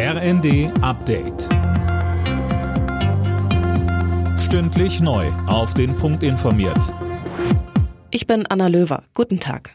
RND Update. Stündlich neu. Auf den Punkt informiert. Ich bin Anna Löwer. Guten Tag.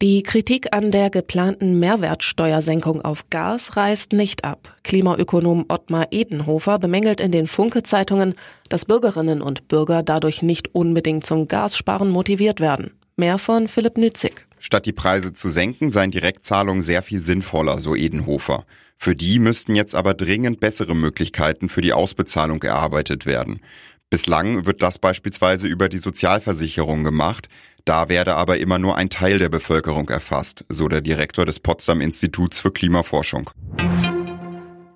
Die Kritik an der geplanten Mehrwertsteuersenkung auf Gas reißt nicht ab. Klimaökonom Ottmar Edenhofer bemängelt in den Funke-Zeitungen, dass Bürgerinnen und Bürger dadurch nicht unbedingt zum Gassparen motiviert werden. Mehr von Philipp Nützig. Statt die Preise zu senken, seien Direktzahlungen sehr viel sinnvoller, so Edenhofer. Für die müssten jetzt aber dringend bessere Möglichkeiten für die Ausbezahlung erarbeitet werden. Bislang wird das beispielsweise über die Sozialversicherung gemacht. Da werde aber immer nur ein Teil der Bevölkerung erfasst, so der Direktor des Potsdam Instituts für Klimaforschung.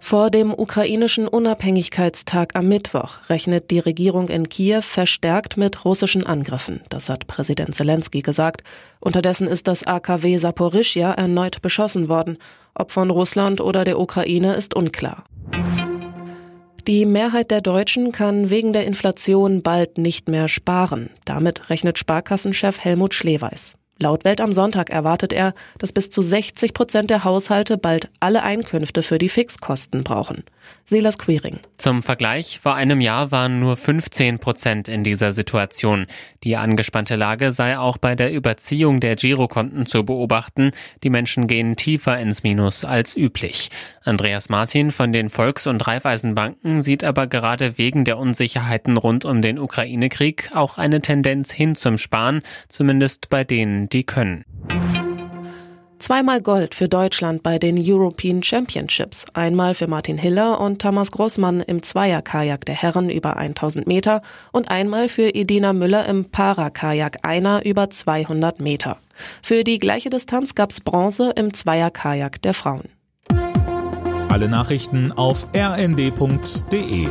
Vor dem ukrainischen Unabhängigkeitstag am Mittwoch rechnet die Regierung in Kiew verstärkt mit russischen Angriffen. Das hat Präsident Zelensky gesagt. Unterdessen ist das AKW Saporischja erneut beschossen worden. Ob von Russland oder der Ukraine ist unklar. Die Mehrheit der Deutschen kann wegen der Inflation bald nicht mehr sparen. Damit rechnet Sparkassenchef Helmut Schleweis. Laut Welt am Sonntag erwartet er, dass bis zu 60 Prozent der Haushalte bald alle Einkünfte für die Fixkosten brauchen. Silas Queering. Zum Vergleich, vor einem Jahr waren nur 15 Prozent in dieser Situation. Die angespannte Lage sei auch bei der Überziehung der Girokonten zu beobachten. Die Menschen gehen tiefer ins Minus als üblich. Andreas Martin von den Volks- und Raiffeisenbanken sieht aber gerade wegen der Unsicherheiten rund um den Ukraine-Krieg auch eine Tendenz hin zum Sparen, zumindest bei denen, die können. Zweimal Gold für Deutschland bei den European Championships. Einmal für Martin Hiller und Thomas Grossmann im Zweierkajak der Herren über 1000 Meter und einmal für Edina Müller im Parakajak einer über 200 Meter. Für die gleiche Distanz gab's Bronze im Zweierkajak der Frauen. Alle Nachrichten auf rnd.de